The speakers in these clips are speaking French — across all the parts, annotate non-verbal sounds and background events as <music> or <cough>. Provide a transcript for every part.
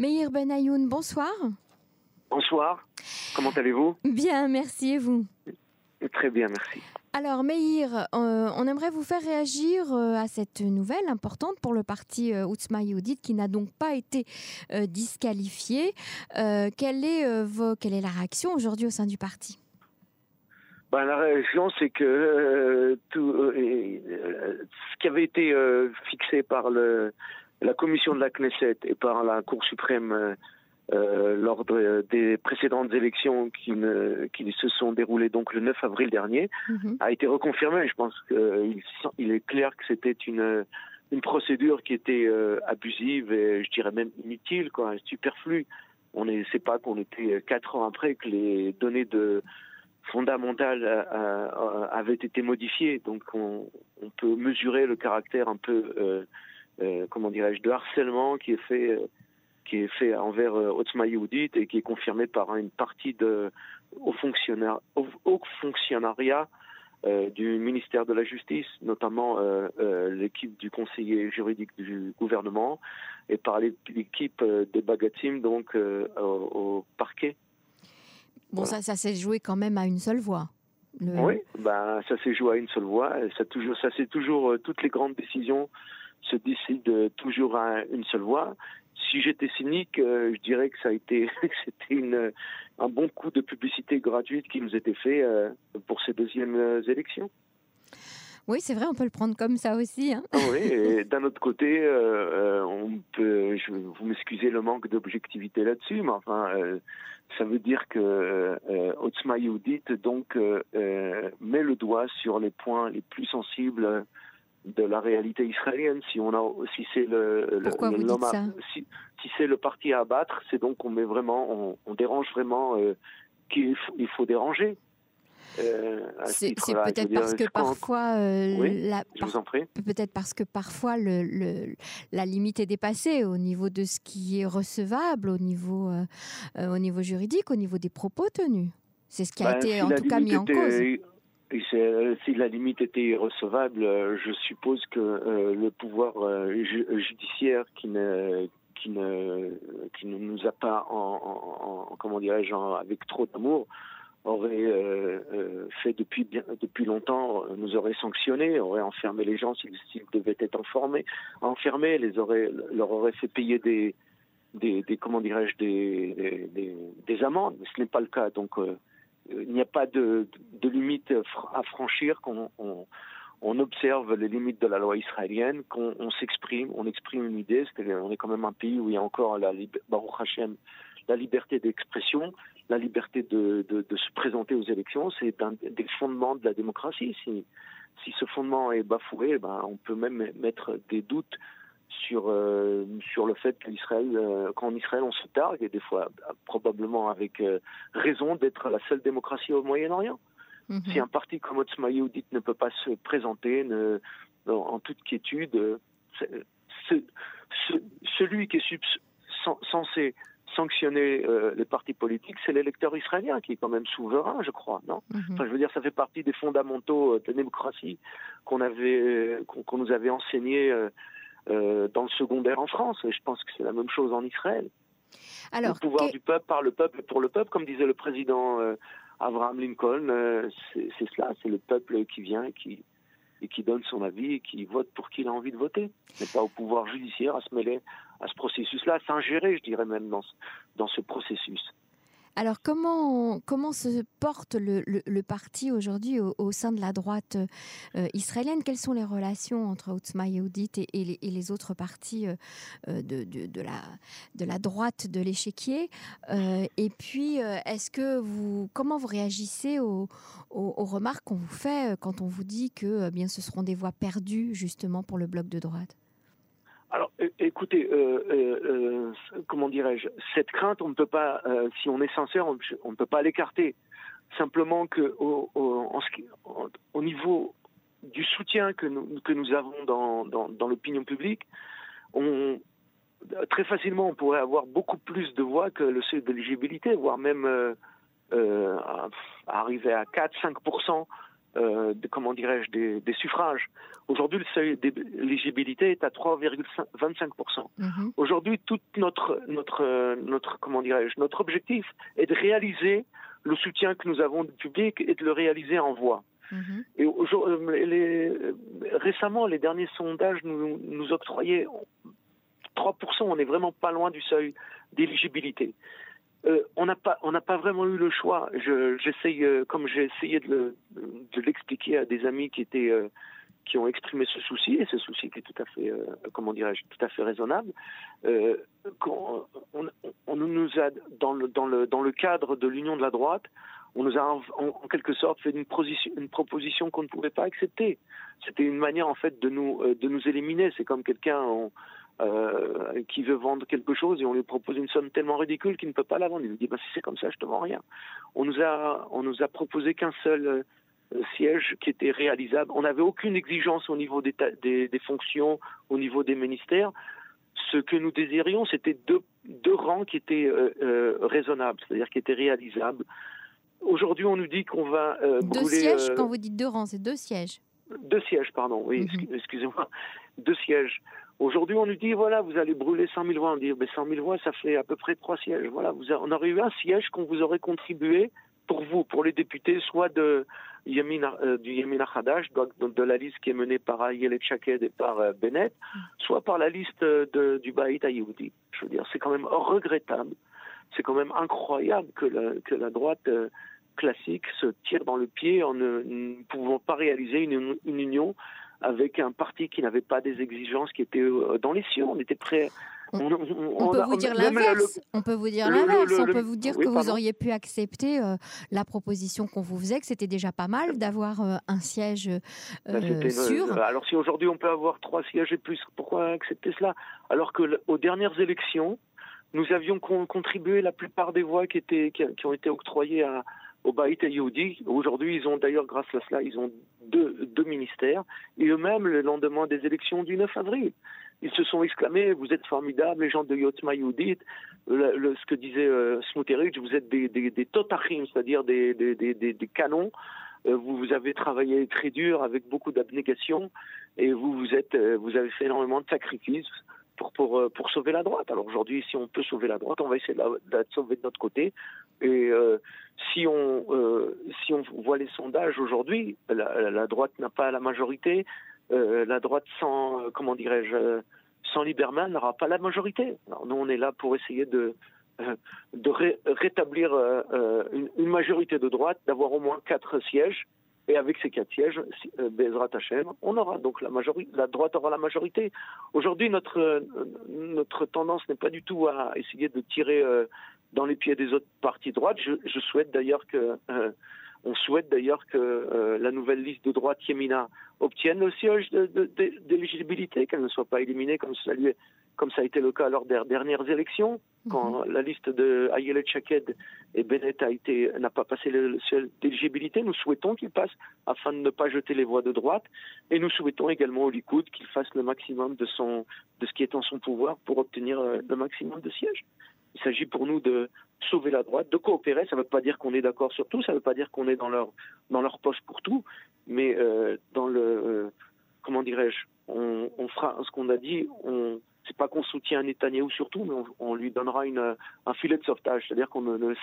Meir Benayoun, bonsoir. Bonsoir, comment allez-vous? Bien, merci et vous? Très bien, merci. Alors Meir, euh, on aimerait vous faire réagir euh, à cette nouvelle importante pour le parti euh, Outsma qui n'a donc pas été euh, disqualifié. quelle, est, vos, quelle est la réaction aujourd'hui au sein du parti? Ben, La réaction, c'est que tout, ce qui avait été fixé par le, la commission de la Knesset et par la Cour suprême euh, lors des précédentes élections qui, ne, qui, se sont déroulées donc le 9 avril dernier, mhm. a été reconfirmé. Je pense qu'il il est clair que c'était une, une procédure qui était euh, abusive et je dirais même inutile, quoi, superflue. On ne sait pas qu'on était quatre ans après que les données de fondamentales euh, avaient été modifiées. Donc on, on, peut mesurer le caractère un peu, comment dirais-je, de harcèlement qui est fait qui est fait envers euh, Otzma Yehudit et qui est confirmé par une partie de au, fonctionnaire, au, fonctionnariat euh, du ministère de la Justice, notamment euh, euh, l'équipe du conseiller juridique du gouvernement et par l'équipe des Bagatim, donc au, au, parquet. Bon, ça, ça s'est joué quand même à une seule voix. Oui, ben, ça s'est joué à une seule voix. Ça, toujours, ça c'est toujours, toutes les grandes décisions se décident toujours à une seule voix si j'étais cynique, euh, je dirais que ça a été <laughs> c'était une un bon coup de publicité gratuite qui nous était fait euh, pour ces deuxièmes euh, élections. Oui, c'est vrai, on peut le prendre comme ça aussi. Hein. Ah oui, <laughs> d'un autre côté, on peut, je, vous m'excusez le manque d'objectivité là-dessus, mais enfin, ça veut dire que euh, Yehudit donc met le doigt sur les points les plus sensibles de la réalité israélienne. Si on a, si c'est le, le, si, si c'est le parti à abattre, c'est donc on met vraiment, on, on dérange vraiment euh, qu'il faut, il faut déranger. Euh, c'est peut-être parce que parfois, euh, oui, peut-être parce que parfois le, le, la limite est dépassée au niveau de ce qui est recevable, au niveau, euh, euh au niveau juridique, au niveau des propos tenus. C'est ce qui a ben, été si en tout cas mis en cause. Euh, si la limite était recevable, euh, je suppose que euh, le pouvoir judiciaire qui ne qui ne qui ne nous a pas en, en, comment dirais-je avec trop d'amour aurait fait depuis bien depuis longtemps nous aurait sanctionné aurait enfermé les gens s'ils devaient être informés enfermés les aurait leur aurait fait payer des des, des comment dirais-je des, des, des amendes. Mais ce n'est pas le cas. Donc il n'y a pas de, limite à franchir, qu'on on, observe les limites de la loi israélienne, qu'on on, s'exprime, on exprime une idée, on est quand même un pays où il y a encore la, Baruch Hashem, la liberté d'expression, la liberté de, se présenter aux élections, c'est un des fondements de la démocratie. Si, ce fondement est bafoué, ben, on peut même mettre des doutes sur euh, sur le fait qu'Israël, euh, qu'en Israël on se targue et des fois probablement avec euh, raison d'être la seule démocratie au Moyen-Orient. Mhm. Si un parti comme Otzma Yehudit ne peut pas se présenter ne, en toute quiétude, ce, celui qui est censé sanctionner euh, les partis politiques, c'est l'électeur israélien qui est quand même souverain, je crois, non? Mhm. Enfin, je veux dire, ça fait partie des fondamentaux de la démocratie qu'on avait, qu'on nous avait enseignés euh, dans le secondaire en France. Et je pense que c'est la même chose en Israël. Alors, le pouvoir du peuple par le peuple et pour le peuple, comme disait le président euh, Abraham Lincoln, euh, c'est cela, c'est le peuple qui vient et qui, et qui donne son avis et qui vote pour qui il a envie de voter. n'est pas au pouvoir judiciaire à se mêler à ce processus-là, à s'ingérer, je dirais même, dans dans ce processus. Alors comment, comment se porte le, le, parti aujourd'hui au, sein de la droite euh, israélienne? Quelles sont les relations entre Otzma et, et, et, les, autres partis euh, euh, de, de, la, de la droite de l'échiquier? Et puis, est-ce que vous, comment vous réagissez aux, aux, aux remarques qu'on vous fait quand on vous dit que eh bien ce seront des voix perdues justement pour le bloc de droite? Alors, écoutez, euh, euh, euh, comment dirais-je, cette crainte, on ne peut pas, si on est sincère, on, ne peut pas l'écarter. Simplement que au, niveau du soutien que nous, avons dans, l'opinion publique, très facilement, on pourrait avoir beaucoup plus de voix que le seuil d'éligibilité, voire même arriver à 4-5% euh, comment dirais-je, des, suffrages. Aujourd'hui, le seuil d'éligibilité est à 3,25%. Mhm. Aujourd'hui, toute notre, notre, notre, comment dirais-je, notre objectif est de réaliser le soutien que nous avons du public et de le réaliser en voix. Mhm. Et les, récemment, les derniers sondages nous, nous octroyaient 3%. On n'est vraiment pas loin du seuil d'éligibilité. Euh, on n'a pas, on n'a pas vraiment eu le choix. j'essaye, euh, comme j'ai essayé de, l'expliquer à des amis qui étaient, euh, qui ont exprimé ce souci, et ce souci qui est tout à fait, comment dirais-je, tout à fait raisonnable. On, on, nous a, dans le, dans le, dans le cadre de l'union de la droite, on nous a en, quelque sorte fait une, une proposition qu'on ne pouvait pas accepter. C'était une manière en fait de nous, de nous éliminer. C'est comme quelqu'un euh, qui veut vendre quelque chose et on lui propose une somme tellement ridicule qu'il ne peut pas la vendre. Il nous dit bah, si c'est comme ça, je te vends rien. On nous a, on nous a proposé qu'un seul euh, siège qui était réalisable. On n'avait aucune exigence au niveau des, des, fonctions, au niveau des ministères. Ce que nous désirions, c'était deux, deux, rangs qui étaient euh, raisonnables, c'est-à-dire qui étaient réalisables. Aujourd'hui, on nous dit qu'on va deux sièges. Quand vous dites deux rangs, c'est deux sièges. Deux sièges, pardon. Oui, mhm. excusez-moi. Deux sièges. Aujourd'hui, on nous dit, voilà, vous allez brûler 100 000 voix. On dit, mais 100 000 voix, ça fait à peu près trois sièges. Voilà, vous on aurait eu un siège qu'on vous aurait contribué pour vous, pour les députés, soit de Euh, du Yemin Hadash, de, la liste qui est menée par Ayelet Chaked et par euh, Bennett, soit par la liste de, du Baït Ayoudi. Je veux dire, c'est quand même regrettable. C'est quand même incroyable que la, que la droite euh, classique se tire dans le pied en ne, pouvant pas réaliser une, une union avec un parti qui n'avait pas des exigences qui étaient euh, dans les cieux. On était prêt. On, peut vous dire l'inverse. On peut vous dire l'inverse. On peut vous dire que vous auriez pu accepter euh, la proposition qu'on vous faisait, que c'était déjà pas mal d'avoir euh, un siège ben, sûr. alors si aujourd'hui on peut avoir trois sièges et plus, pourquoi accepter cela? Alors que aux dernières élections, nous avions contribué la plupart des voix qui, étaient, qui ont été octroyées à, au Baït Youdi. Aujourd'hui, ils ont d'ailleurs, grâce à cela, ils ont deux, ministères. Et eux-mêmes, le lendemain des élections du 9 avril, ils se sont exclamés Vous êtes formidables, les gens de Yotma Youdit. Le, ce que disait euh, vous êtes des, totachim, c'est-à-dire des, canons. Euh, vous, avez travaillé très dur avec beaucoup d'abnégation et vous, euh, avez fait énormément de sacrifices euh, pour sauver la droite. Alors aujourd'hui, si on peut sauver la droite, on va essayer de la, sauver de notre côté. Et euh, si, on, euh, si on voit les sondages aujourd'hui, la, droite n'a pas la majorité. Euh, la droite sans, comment dirais-je, sans Lieberman n'aura pas la majorité. Alors nous, on est là pour essayer de, rétablir une, majorité de droite, d'avoir au moins quatre sièges et avec ces quatre sièges, Bezrat Hashem, on aura donc la majorité, la droite aura la majorité. Aujourd'hui, notre, tendance n'est pas du tout à essayer de tirer dans les pieds des autres partis droites. Je, je souhaite d'ailleurs que, on souhaite d'ailleurs que la nouvelle liste de droite Yemina obtienne le siège d'éligibilité, qu'elle ne soit pas éliminée comme ça lui est comme ça a été le cas lors des dernières élections, quand mhm. la liste de Ayelet Chaked et Bennett a été, n'a pas passé le seuil d'éligibilité. Nous souhaitons qu'il passe afin de ne pas jeter les voix de droite. Et nous souhaitons également au Likoud qu'il fasse le maximum de, son, de ce qui est en son pouvoir pour obtenir euh, le maximum de sièges. Il s'agit pour nous de sauver la droite, de coopérer. Ça ne veut pas dire qu'on est d'accord sur tout, ça ne veut pas dire qu'on est dans leur, dans leur poste pour tout, mais euh, dans le, euh, comment dirais-je, on, fera ce qu'on a dit, on, c'est pas qu'on soutient Netanyahou surtout, mais on, lui donnera un filet de sauvetage, c'est-à-dire qu'on ne,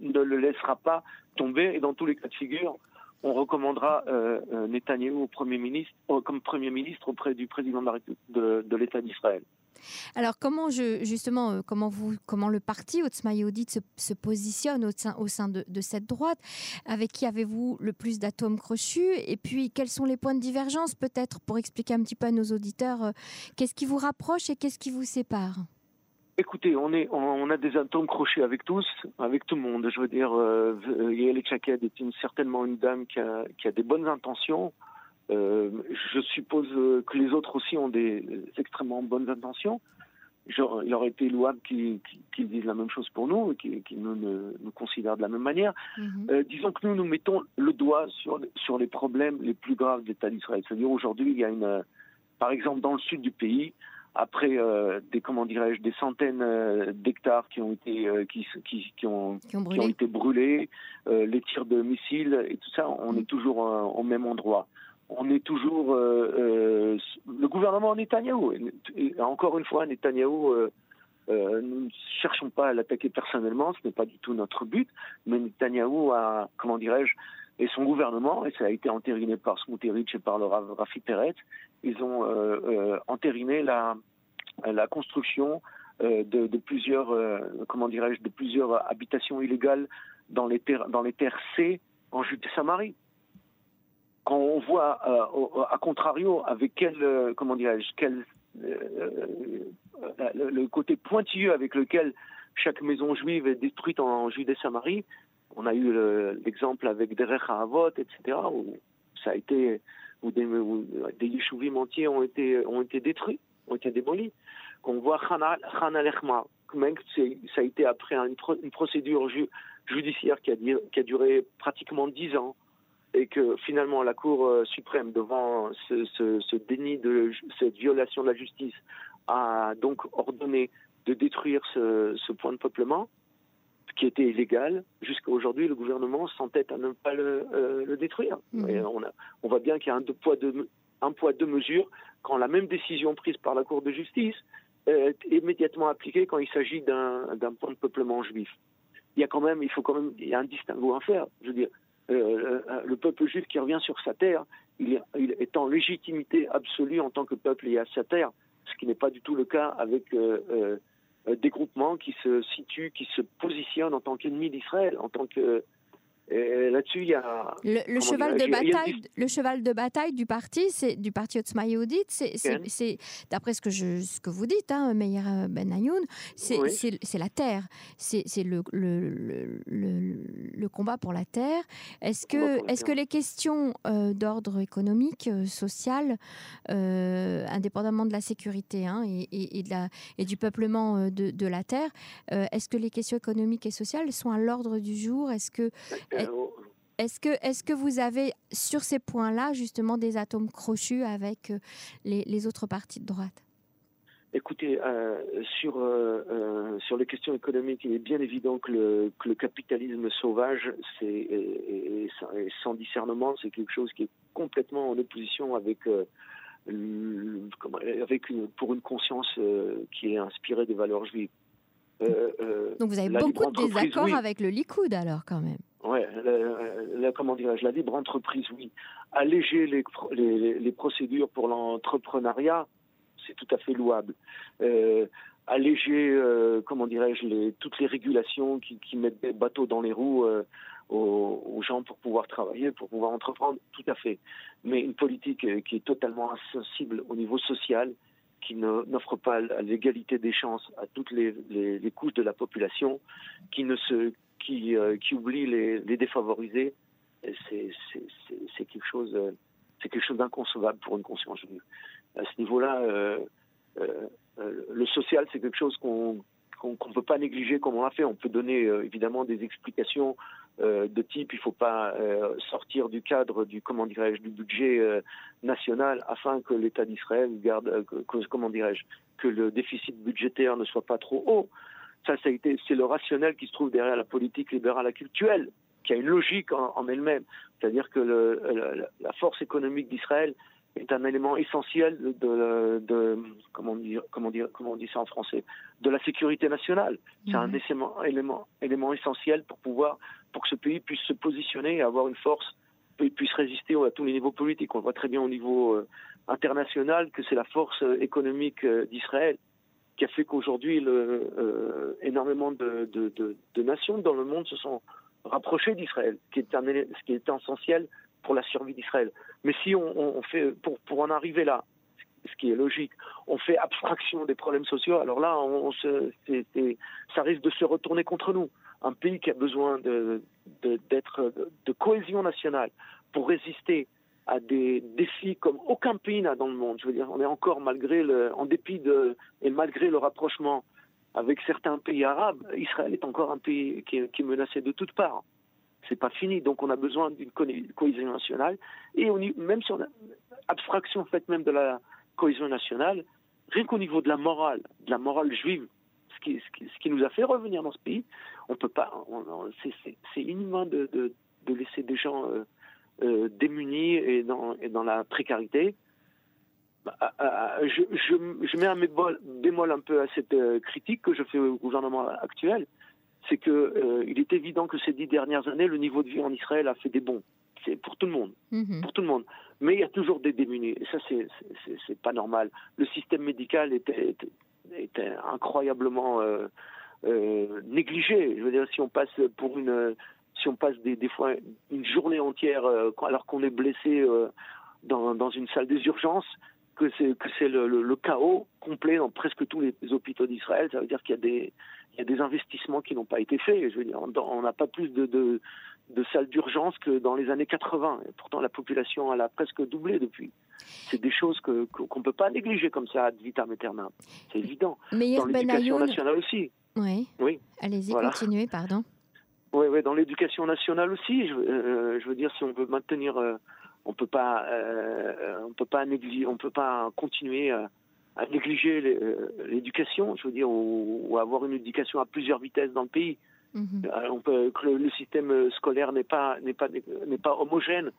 le laissera pas tomber et dans tous les cas de figure, on recommandera euh, euh Netanyahou au premier ministre, comme Premier ministre auprès du président de, de l'État d'Israël. Alors comment justement euh, comment vous comment le parti Otzma se, se, positionne au sein, de, cette droite? Avec qui avez-vous le plus d'atomes crochus? Et puis quels sont les points de divergence peut-être pour expliquer un petit peu à nos auditeurs euh, qu'est-ce qui vous rapproche et qu'est-ce qui vous sépare? Écoutez, on, a des atomes crochus avec tous, avec tout le monde. Je veux dire, euh, Yael Chaked est certainement une dame qui a des bonnes intentions. Euh, je suppose que les autres aussi ont des extrêmement bonnes intentions. Genre, il aurait été louable qu'ils disent la même chose pour nous et qu'ils nous, nous, considèrent de la même manière. Mhm. Euh, disons que nous, nous mettons le doigt sur, sur les problèmes les plus graves de l'État d'Israël. C'est-à-dire aujourd'hui, il y a une, par exemple, dans le sud du pays, après des comment dirais-je des centaines d'hectares qui ont été qui, qui, ont, qui, ont, été brûlés, les tirs de missiles et tout ça, on est toujours au même endroit. On est toujours le gouvernement Netanyahou. Et, encore une fois, Netanyahou euh, nous ne cherchons pas à l'attaquer personnellement, ce n'est pas du tout notre but, mais Netanyahou a, comment dirais-je, et son gouvernement, et ça a été entériné par Smoutérich et par le Rafi Peret, ils ont euh, euh, entériné la, la construction de, plusieurs, comment dirais-je, de plusieurs habitations illégales dans les terres, dans les terres C en Judée-Samarie. Quand on voit, à contrario, avec quel, comment dirais-je, quel euh, le, côté pointilleux avec lequel chaque maison juive est détruite en Judée-Samarie. On a eu l'exemple avec Derech Avot, etc., où des, où entiers ont été, ont été détruits, ont été démolis. Qu'on voit Khana Lechma, ça a été après une, une procédure judiciaire qui a, qui a duré pratiquement dix ans et que finalement la Cour euh, suprême, devant ce, ce, ce, déni de cette violation de la justice, a donc ordonné de détruire ce, ce point de peuplement, qui était illégal. Jusqu'à aujourd'hui, le gouvernement s'entête à ne pas le, euh, le détruire. Mmh. Et on, a, on voit bien qu'il y a un, deux poids, deux, un poids, deux mesures quand la même décision prise par la Cour de justice est immédiatement appliquée quand il s'agit d'un point de peuplement juif. Il y a quand même, il faut quand même, il y a un distinguo à faire. Je veux dire, euh, euh, le peuple juif qui revient sur sa terre, il, est en légitimité absolue en tant que peuple et à sa terre ce qui n'est pas du tout le cas avec euh, des groupements qui se situent, qui se positionnent en tant qu'ennemis d'Israël, en tant que là-dessus, il y a le, cheval de bataille. Le cheval de bataille du parti, c'est du parti Otzma Yehudit, c'est d'après ce que je, ce que vous dites, hein, Meir Ben Ayoun, c'est la terre, c'est le le, le, le, combat pour la terre. Est-ce que est-ce que les questions euh, d'ordre économique, euh, social, euh, indépendamment de la sécurité hein, et, et, de la, et du peuplement de, de la terre, est-ce que les questions économiques et sociales sont à l'ordre du jour? Est-ce que est-ce que, est que vous avez sur ces points-là justement des atomes crochus avec euh, les, autres partis de droite? Écoutez, euh, sur, euh, sur les questions économiques, il est bien évident que le, que le capitalisme sauvage c'est, et, sans discernement, c'est quelque chose qui est complètement en opposition avec, avec une, pour une conscience qui est inspirée des valeurs juives. Donc vous avez beaucoup de désaccords avec le Likoud alors quand même Ouais, la, comment dirais-je, la libre entreprise, oui. Alléger les, procédures pour l'entrepreneuriat, c'est tout à fait louable. Euh, alléger, euh, comment dirais-je, toutes les régulations qui, mettent des bateaux dans les roues euh, aux, gens pour pouvoir travailler, pour pouvoir entreprendre, tout à fait. Mais une politique euh, qui est totalement insensible au niveau social, qui n'offre pas l'égalité des chances à toutes les couches de la population, qui ne se qui, euh, qui oublie les, défavorisés, c'est quelque chose, euh, c'est quelque chose d'inconcevable pour une conscience. À ce niveau-là, euh, le social, c'est quelque chose qu'on qu'on ne peut pas négliger comme on l'a fait. On peut donner évidemment des explications de type il ne faut pas sortir du cadre du comment dirais-je du budget national afin que l'État d'Israël garde comment dirais-je que le déficit budgétaire ne soit pas trop haut. Ça, c'est le rationnel qui se trouve derrière la politique libérale actuelle, qui a une logique en, elle-même. C'est-à-dire que le, la force économique d'Israël est un élément essentiel de, de, comment dire comment dire comment on dit ça en français de la sécurité nationale. C'est un mhm. élément, élément élément essentiel pour pouvoir pour que ce pays puisse se positionner et avoir une force puisse résister à tous les niveaux politiques. On voit très bien au niveau euh, international que c'est la force euh, économique euh, d'Israël qui a fait qu'aujourd'hui, euh, énormément de, nations dans le monde se sont rapprochées d'Israël, ce qui est essentiel pour la survie d'Israël. Mais si on, fait, pour, en arriver là, ce qui est logique, on fait abstraction des problèmes sociaux, alors là, on, ça risque de se retourner contre nous. Un pays qui a besoin de, de cohésion nationale pour résister à des défis comme aucun pays n'a dans le monde. Je veux dire, on est encore malgré le, en dépit de et malgré le rapprochement avec certains pays arabes, Israël est encore un pays qui est, menacé de toutes parts. C'est pas fini, donc on a besoin d'une cohésion nationale et même si on a abstraction faite même de la cohésion nationale, rien qu'au niveau de la morale, de la morale juive, ce qui, ce qui, nous a fait revenir dans ce pays, on peut pas, c'est inhumain de, de, de, laisser des gens euh, euh, démunis et dans, et dans la précarité. Bah, ah, ah, ah, je, je, je, mets un bémol, un peu à cette euh, critique que je fais au gouvernement actuel, c'est que il est évident que ces dix dernières années, le niveau de vie en Israël a fait des bons. C'est pour tout le monde, mhm. pour tout le monde. Mais il y a toujours des démunis. Et ça, c'est pas normal. Le système médical était, était, incroyablement négligé. Je veux dire, si on passe pour une si on passe des, des fois une journée entière euh, alors qu'on est blessé euh, dans, dans, une salle des urgences, que c'est que c'est le, le, chaos complet dans presque tous les hôpitaux d'Israël. Ça veut dire qu'il y a des il y a des investissements qui n'ont pas été faits. Je veux dire, on n'a pas plus de, de, de salles d'urgence que dans les années 80. Et pourtant, la population elle a presque doublé depuis. C'est des choses que qu'on ne peut pas négliger comme ça ad vitam aeternam. C'est évident. Mais dans l'éducation nationale aussi. Oui. Oui. Allez-y, continuez, pardon. Oui, oui, dans l'éducation nationale aussi. Je, euh, je, veux dire, si on veut maintenir, euh, on peut pas, euh, on peut pas négliger, on peut pas continuer à, négliger l'éducation. Je veux dire, ou, avoir une éducation à plusieurs vitesses dans le pays. Mhm. on peut, que le, système scolaire n'est pas, n'est pas, n'est pas homogène.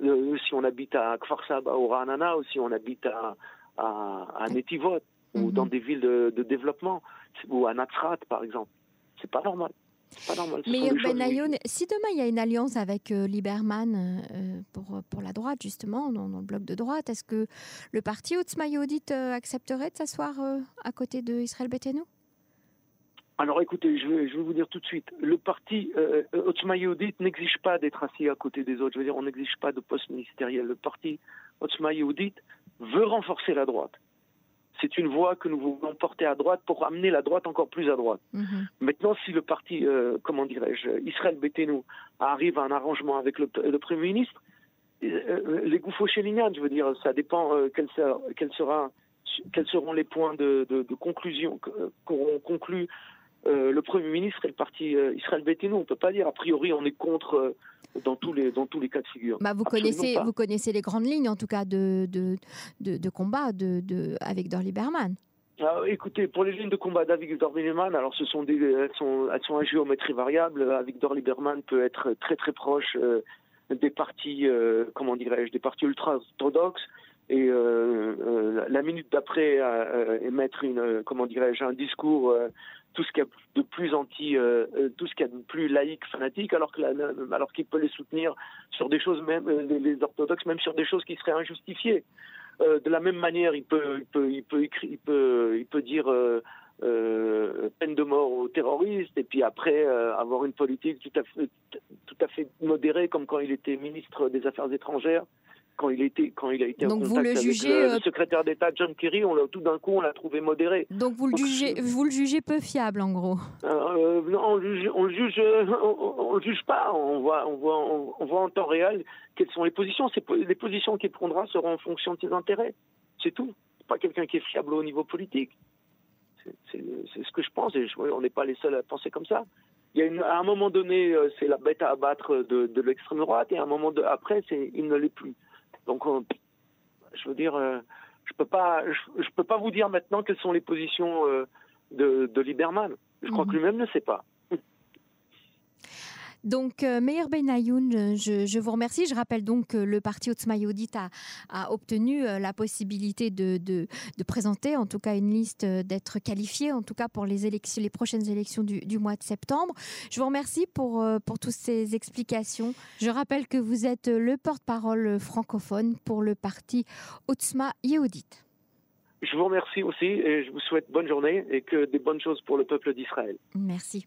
si on habite à Kfar Saba ou Ranana, ou si on habite à, à, à Netivot, ou mhm. dans des villes de, de développement, ou à Natsrat, par exemple, c'est pas normal. Mais Ben si demain il y a une alliance avec euh, Lieberman euh, pour, pour la droite, justement, dans, le bloc de droite, est-ce que le parti Otzma Yehudit euh, accepterait de s'asseoir à côté de Israël Betenu alors écoutez, je vais, je vais, vous dire tout de suite, le parti euh, Yehudit n'exige pas d'être assis à côté des autres. Je veux dire, on n'exige pas de poste ministériel. Le parti Otzma Yehudit veut renforcer la droite c'est une voie que nous voulons porter à droite pour amener la droite encore plus à droite. Mhm. Maintenant, si le parti, euh, comment dirais-je, Israël Betenu arrive à un arrangement avec le, Premier ministre, euh, euh, les gouffres chez je veux dire, ça dépend quel, sera, quels seront les points de, conclusion qu'auront conclu le Premier ministre et le parti Israël Betenu. On ne peut pas dire, a priori, on est contre dans tous les dans tous les cas de figure. Bah, vous connaissez vous connaissez les grandes lignes en tout cas de de, de, combat de, de, avec Dor Lieberman. Ah, écoutez, pour les lignes de combat d'Avigdor Lieberman, alors ce sont des, elles sont, elles sont à géométrie variable. Avigdor Lieberman peut être très très proche euh, des partis, euh, comment dirais-je, des partis ultra-orthodoxes et euh, la minute d'après émettre une, comment dirais-je, un discours tout ce qu'il y a de plus anti, euh, euh, tout ce qu'il y de plus laïque, fanatique, alors que alors qu'il peut les soutenir sur des choses même euh, les, orthodoxes, même sur des choses qui seraient injustifiées. de la même manière, il peut, il peut, il peut, il peut, il peut dire peine de mort aux terroristes, et puis après avoir une politique tout à tout à fait modérée, comme quand il était ministre des Affaires étrangères quand il, était, quand il a été Donc en contact le, jugez, avec le, secrétaire d'État John Kerry, on tout d'un coup on l'a trouvé modéré. Donc vous le, jugez, vous le jugez peu fiable en gros euh, Non, on juge, on juge, on, juge pas. On voit, on voit, on, voit en temps réel quelles sont les positions. Les positions qu'il prendra seront en fonction de ses intérêts. C'est tout. Pas quelqu'un qui est fiable au niveau politique. C'est ce que je pense et on n'est pas les seuls à penser comme ça. Il y a à un moment donné, euh, c'est la bête à abattre de, de l'extrême droite et à un moment de, après, il ne l'est plus. Donc, je veux dire, euh, je peux pas, je, peux pas vous dire maintenant quelles sont les positions euh, de, de Lieberman. Je crois mhm. que lui-même ne sait pas. Donc, euh, Meir Benayoun, je, je, vous remercie. Je rappelle donc que le parti Otzma a, a, obtenu euh, la possibilité de, de, de, présenter, en tout cas, une liste, euh, d'être qualifié, en tout cas pour les, élections, les prochaines élections du, du, mois de septembre. Je vous remercie pour, pour toutes ces explications. Je rappelle que vous êtes le porte-parole francophone pour le parti Otzma Yehudit. Je vous remercie aussi et je vous souhaite bonne journée et que des bonnes choses pour le peuple d'Israël. Merci.